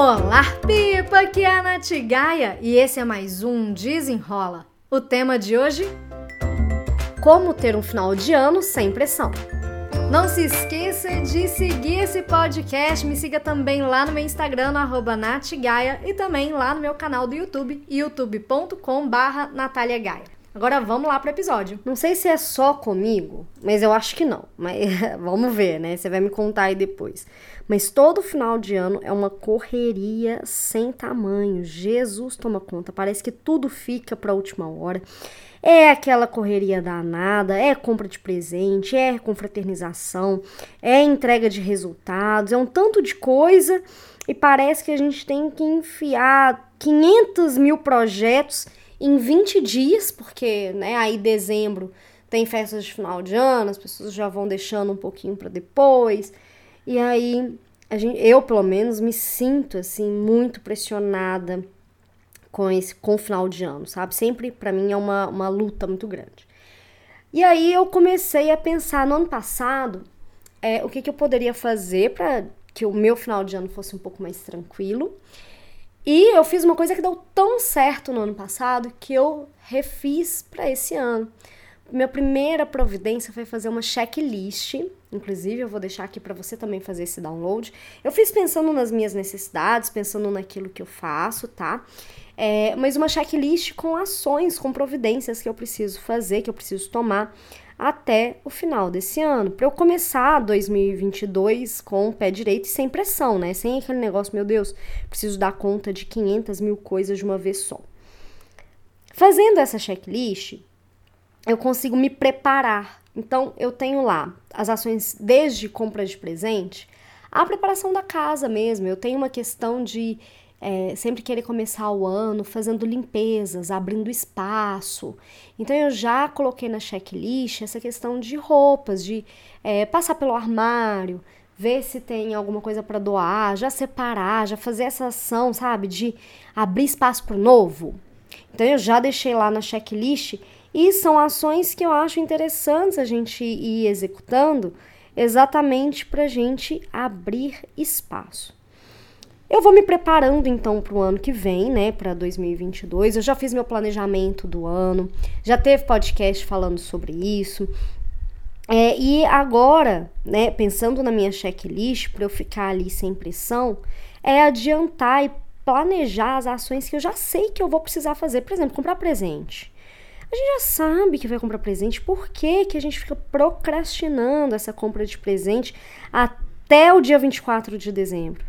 Olá, Pipa! Aqui é a Nath Gaia e esse é mais um Desenrola. O tema de hoje: Como ter um final de ano sem pressão. Não se esqueça de seguir esse podcast. Me siga também lá no meu Instagram, arroba natgaia, e também lá no meu canal do YouTube, youtube.com.br Natália Gaia. Agora vamos lá pro episódio. Não sei se é só comigo, mas eu acho que não. Mas vamos ver, né? Você vai me contar aí depois. Mas todo final de ano é uma correria sem tamanho. Jesus toma conta. Parece que tudo fica para a última hora. É aquela correria danada, é compra de presente, é confraternização, é entrega de resultados, é um tanto de coisa e parece que a gente tem que enfiar 500 mil projetos em 20 dias, porque né, aí dezembro tem festas de final de ano, as pessoas já vão deixando um pouquinho para depois. E aí, gente, eu pelo menos me sinto assim muito pressionada com esse com o final de ano, sabe? Sempre para mim é uma, uma luta muito grande. E aí eu comecei a pensar no ano passado é, o que, que eu poderia fazer para que o meu final de ano fosse um pouco mais tranquilo. E eu fiz uma coisa que deu tão certo no ano passado que eu refiz para esse ano. Minha primeira providência foi fazer uma checklist, inclusive eu vou deixar aqui para você também fazer esse download. Eu fiz pensando nas minhas necessidades, pensando naquilo que eu faço, tá? É, mas uma checklist com ações, com providências que eu preciso fazer, que eu preciso tomar até o final desse ano, para eu começar 2022 com o pé direito e sem pressão, né? Sem aquele negócio, meu Deus, preciso dar conta de 500 mil coisas de uma vez só. Fazendo essa checklist, eu consigo me preparar. Então, eu tenho lá as ações desde compra de presente, a preparação da casa mesmo. Eu tenho uma questão de é, sempre querer começar o ano fazendo limpezas, abrindo espaço. Então eu já coloquei na checklist essa questão de roupas, de é, passar pelo armário, ver se tem alguma coisa para doar, já separar, já fazer essa ação, sabe, de abrir espaço para o novo. Então eu já deixei lá na checklist e são ações que eu acho interessantes a gente ir executando exatamente para a gente abrir espaço. Eu vou me preparando então para o ano que vem, né, para 2022. Eu já fiz meu planejamento do ano, já teve podcast falando sobre isso. É, e agora, né, pensando na minha checklist, para eu ficar ali sem pressão, é adiantar e planejar as ações que eu já sei que eu vou precisar fazer. Por exemplo, comprar presente. A gente já sabe que vai comprar presente, por que, que a gente fica procrastinando essa compra de presente até o dia 24 de dezembro?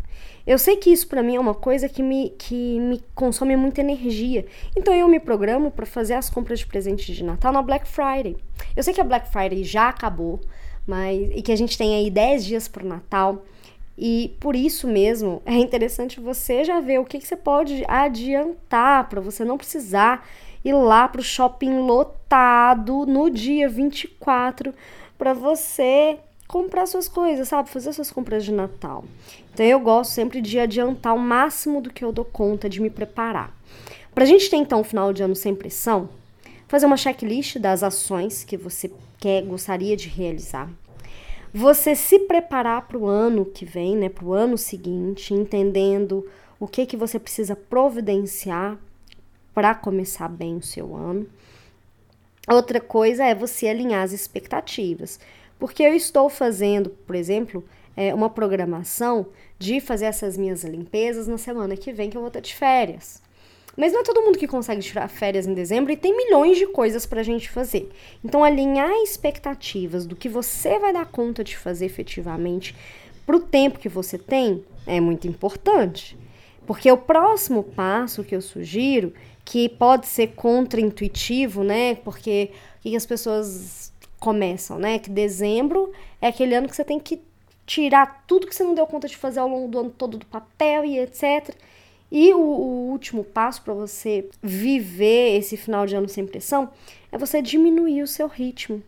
Eu sei que isso para mim é uma coisa que me, que me consome muita energia. Então eu me programo para fazer as compras de presente de Natal na Black Friday. Eu sei que a Black Friday já acabou, mas e que a gente tem aí 10 dias para o Natal. E por isso mesmo é interessante você já ver o que, que você pode adiantar para você não precisar ir lá para o shopping lotado no dia 24 para você comprar suas coisas, sabe? Fazer suas compras de Natal. Então eu gosto sempre de adiantar o máximo do que eu dou conta, de me preparar. Para a gente ter então um final de ano sem pressão, fazer uma checklist das ações que você quer, gostaria de realizar. Você se preparar para o ano que vem, né, para o ano seguinte, entendendo o que que você precisa providenciar para começar bem o seu ano. Outra coisa é você alinhar as expectativas. Porque eu estou fazendo, por exemplo, é, uma programação de fazer essas minhas limpezas na semana que vem, que eu vou estar de férias. Mas não é todo mundo que consegue tirar férias em dezembro e tem milhões de coisas para a gente fazer. Então, alinhar expectativas do que você vai dar conta de fazer efetivamente para o tempo que você tem é muito importante. Porque o próximo passo que eu sugiro, que pode ser contraintuitivo, né? Porque o que as pessoas começam, né? Que dezembro é aquele ano que você tem que tirar tudo que você não deu conta de fazer ao longo do ano todo do papel e etc. E o, o último passo para você viver esse final de ano sem pressão é você diminuir o seu ritmo.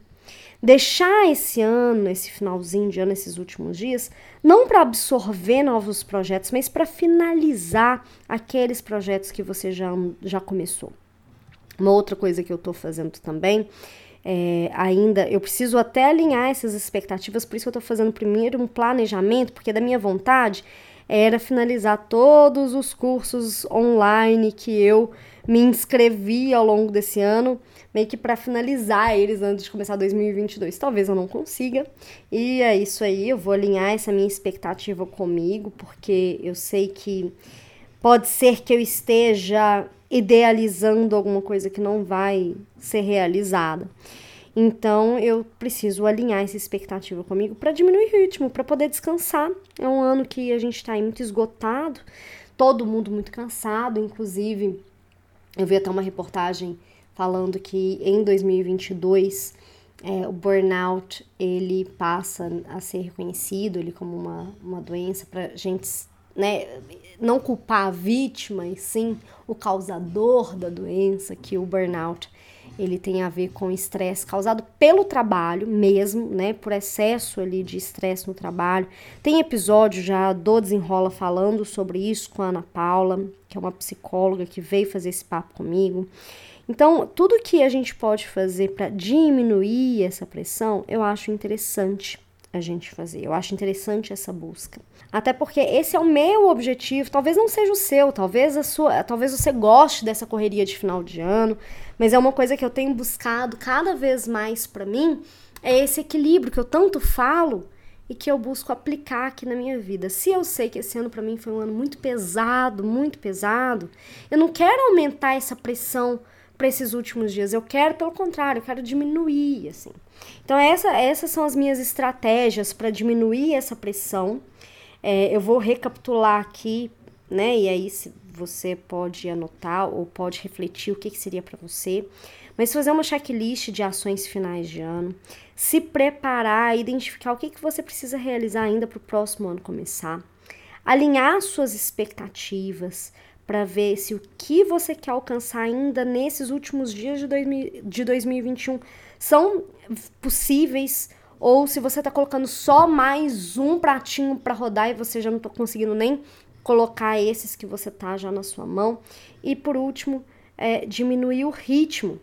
Deixar esse ano, esse finalzinho de ano, esses últimos dias, não para absorver novos projetos, mas para finalizar aqueles projetos que você já, já começou. Uma outra coisa que eu estou fazendo também é, ainda, eu preciso até alinhar essas expectativas, por isso eu estou fazendo primeiro um planejamento, porque da minha vontade era finalizar todos os cursos online que eu me inscrevi ao longo desse ano, meio que para finalizar eles antes de começar 2022. Talvez eu não consiga. E é isso aí, eu vou alinhar essa minha expectativa comigo, porque eu sei que pode ser que eu esteja idealizando alguma coisa que não vai ser realizada. Então eu preciso alinhar essa expectativa comigo para diminuir o ritmo, para poder descansar. É um ano que a gente está muito esgotado, todo mundo muito cansado, inclusive eu vi até uma reportagem falando que em 2022 é, o burnout ele passa a ser reconhecido ele como uma, uma doença para gente né, não culpar a vítima e sim o causador da doença, que o burnout ele tem a ver com estresse causado pelo trabalho mesmo, né, por excesso ali de estresse no trabalho. Tem episódio já do Desenrola falando sobre isso com a Ana Paula, que é uma psicóloga que veio fazer esse papo comigo. Então, tudo que a gente pode fazer para diminuir essa pressão, eu acho interessante a gente fazer. Eu acho interessante essa busca. Até porque esse é o meu objetivo, talvez não seja o seu, talvez a sua, talvez você goste dessa correria de final de ano, mas é uma coisa que eu tenho buscado cada vez mais para mim, é esse equilíbrio que eu tanto falo e que eu busco aplicar aqui na minha vida. Se eu sei que esse ano para mim foi um ano muito pesado, muito pesado, eu não quero aumentar essa pressão para esses últimos dias. Eu quero, pelo contrário, eu quero diminuir, assim. Então essa, essas são as minhas estratégias para diminuir essa pressão é, eu vou recapitular aqui, né? E aí você pode anotar ou pode refletir o que, que seria para você. Mas fazer uma checklist de ações finais de ano, se preparar, identificar o que, que você precisa realizar ainda para o próximo ano começar, alinhar suas expectativas para ver se o que você quer alcançar ainda nesses últimos dias de, 2000, de 2021 são possíveis ou se você está colocando só mais um pratinho para rodar e você já não está conseguindo nem colocar esses que você tá já na sua mão. E por último, é, diminuir o ritmo.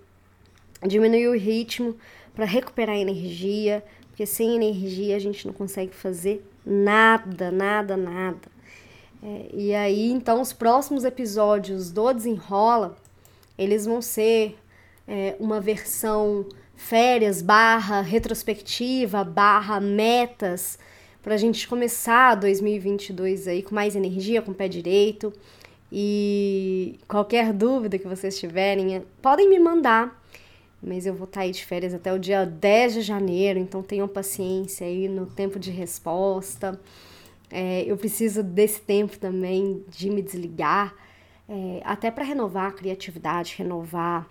Diminuir o ritmo para recuperar energia, porque sem energia a gente não consegue fazer nada, nada, nada. É, e aí, então, os próximos episódios do Desenrola, eles vão ser é, uma versão férias, barra retrospectiva, barra metas, para a gente começar 2022 aí com mais energia, com o pé direito. E qualquer dúvida que vocês tiverem, podem me mandar. Mas eu vou estar tá aí de férias até o dia 10 de janeiro, então tenham paciência aí no tempo de resposta. É, eu preciso desse tempo também de me desligar, é, até para renovar a criatividade, renovar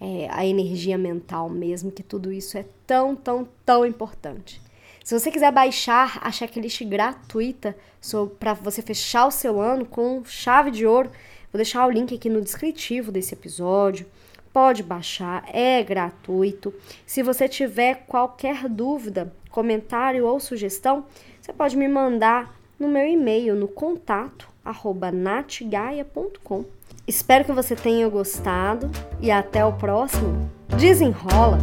é, a energia mental mesmo, que tudo isso é tão, tão, tão importante. Se você quiser baixar a checklist gratuita para você fechar o seu ano com chave de ouro, vou deixar o link aqui no descritivo desse episódio. Pode baixar, é gratuito. Se você tiver qualquer dúvida, comentário ou sugestão, você pode me mandar no meu e-mail no contato arroba natgaia.com. Espero que você tenha gostado e até o próximo. Desenrola!